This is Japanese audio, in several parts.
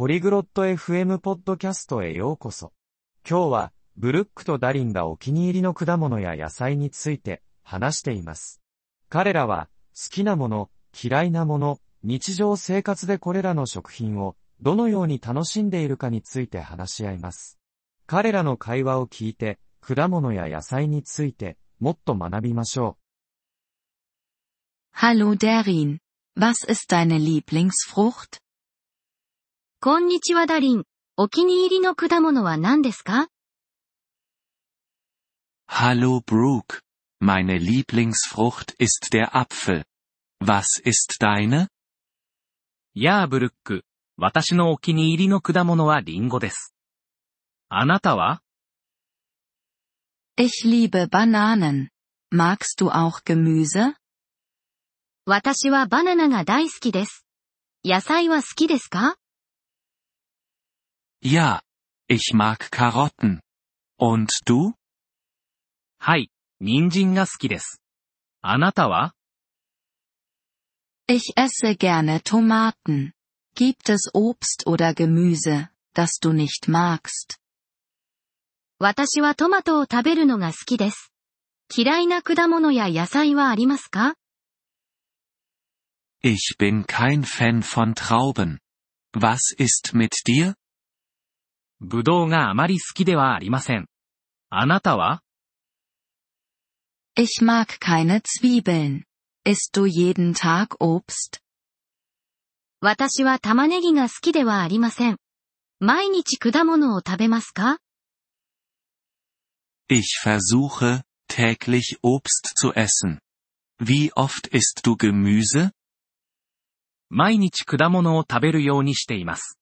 ポリグロット FM ポッドキャストへようこそ。今日は、ブルックとダリンがお気に入りの果物や野菜について話しています。彼らは、好きなもの、嫌いなもの、日常生活でこれらの食品をどのように楽しんでいるかについて話し合います。彼らの会話を聞いて、果物や野菜についてもっと学びましょう Hallo Darin. Was ist deine Lieblingsfrucht? こんにちはダリン。お気に入りの果物は何ですか Hallo Brooke. Meine Lieblingsfrucht ist der Apfel. Was ist deine? やあブルック、私のお気に入りの果物はリンゴです。あなたは Ich liebe Bananen. Magst du auch Gemüse? 私はバナナが大好きです。野菜は好きですか Ja. Ich mag Karotten. Und du? はい、人参が好きです。あなたは Ich esse gerne Tomaten. Gibt es Obst oder Gemüse, das du nicht magst? 私はトマトを食べるのが好きです。嫌いな果物や野菜はありますか Ich bin kein Fan von Trauben. Was ist mit dir? ブドウがあまり好きではありません。あなたは Ich mag keine Zwiebeln. Isst du jeden Tag Obst? 私は玉ねぎが好きではありません。毎日果物を食べますか Ich versuche, täglich Obst zu essen. Wie oft isst du Gemüse? 毎日果物を食べるようにしています。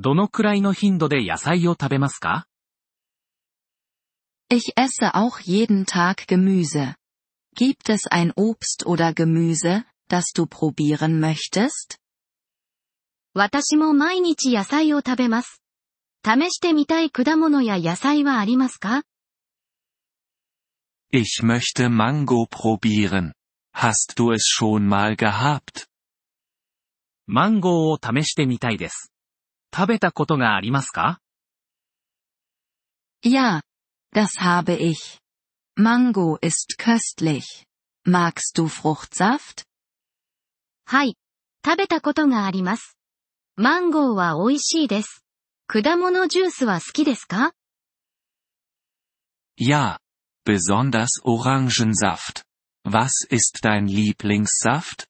どのくらいの頻度で野菜を食べますか Ich esse auch jeden Tag Gemüse. Gibt es ein Obst oder Gemüse, das du probieren möchtest? 私も毎日野菜を食べます。試してみたい果物や野菜はありますか Ich möchte Mango probieren. Hast du es schon mal gehabt? マンゴーを試してみたいです。食べたことがありますか Ja, das habe ich. Mango ist köstlich. Magst du Fruchtsaft? はい。食べたことがあります。マンゴーは美味しいです。果物ジュースは好きですか Ja. Besonders Orangensaft. Was ist dein Lieblingssaft?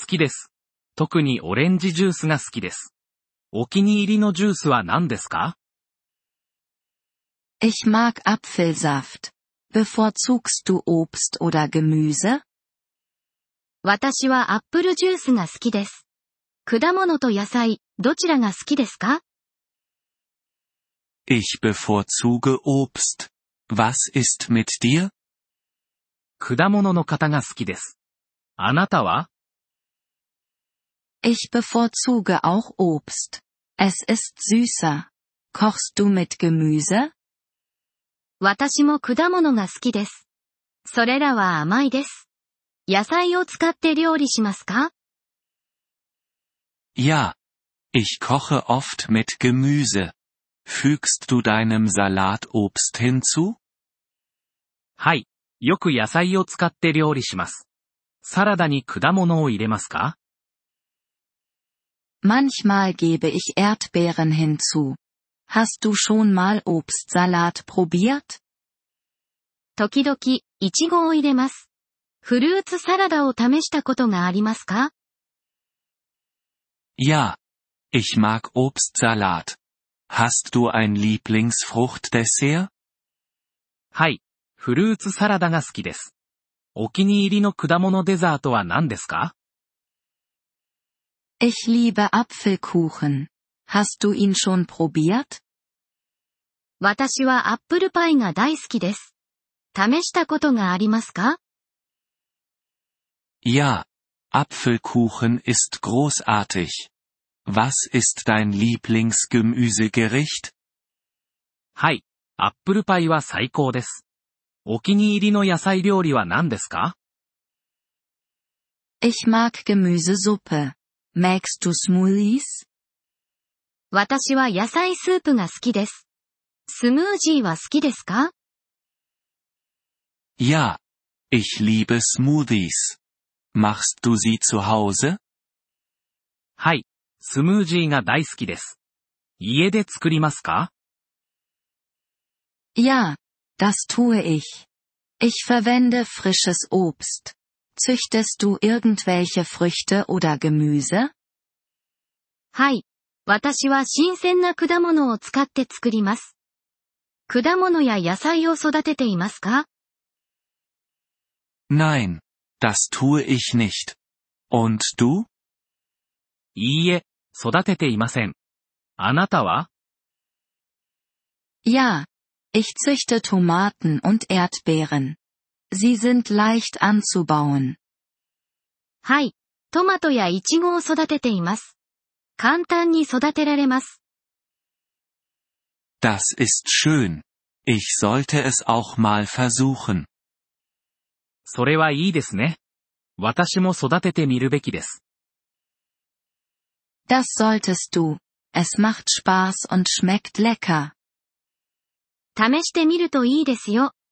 好きです。特にオレンジジュースが好きです。お気に入りのジュースは何ですか Ich mag Apfelsaft. Bevorzugst du Obst oder Gemüse? 私はアップルジュースが好きです。果物と野菜、どちらが好きですか Ich bevorzuge Obst. Was ist mit dir? 果物の方が好きです。あなたは Ich bevorzuge auch Obst. Es ist süßer. Kochst du mit Gemüse? 私も果物が好きです。それらは甘いです。野菜を使って料理しますか Ja. Ich koche oft mit Gemüse. Fügst du deinem Salat Obst hinzu? はい。よく野菜を使って料理します。サラダに果物を入れますか Manchmal gebe ich Erdbeeren hinzu. Hast du schon mal Obstsalat probiert? 時々、いちごを入れます。フルーツサラダを試したことがありますか Ja. Ich mag Obstsalat. Hast du ein Lieblingsfruchtdessert? はい。フルーツサラダが好きです。お気に入りの果物デザートは何ですか Ich liebe Apfelkuchen. Hast du ihn schon probiert? 私はアップルパイが大好きです。試したことがありますか Ja. Apfelkuchen ist großartig. Was ist dein Lieblingsgemüsegericht? はい。アップルパイは最高です。お気に入りの野菜料理は何ですか Ich mag Gemüsesuppe. Magst du Smoothies? 私は野菜スープが好きです。スムージーは好きですか Ja. Ich liebe Smoothies. Machst du sie zu Hause? はい。スムージーが大好きです。家で作りますか Ja, das tue ich. Ich verwende frisches Obst. Züchtest du irgendwelche Früchte oder Gemüse? はい。私は新鮮な果物を使って作ります。果物や野菜を育てていますか Nein. Das tue ich nicht. Und du? いいえ、育てていません。あなたは Ja. Ich züchte Tomaten und Erdbeeren. Sie sind leicht anzubauen. はい。トマトやイチゴを育てています。簡単に育てられます。Das ist schön. Ich sollte es auch mal versuchen. それはいいですね。私も育ててみるべきです。Das solltest du. Es macht Spaß und schmeckt lecker. 試してみるといいですよ。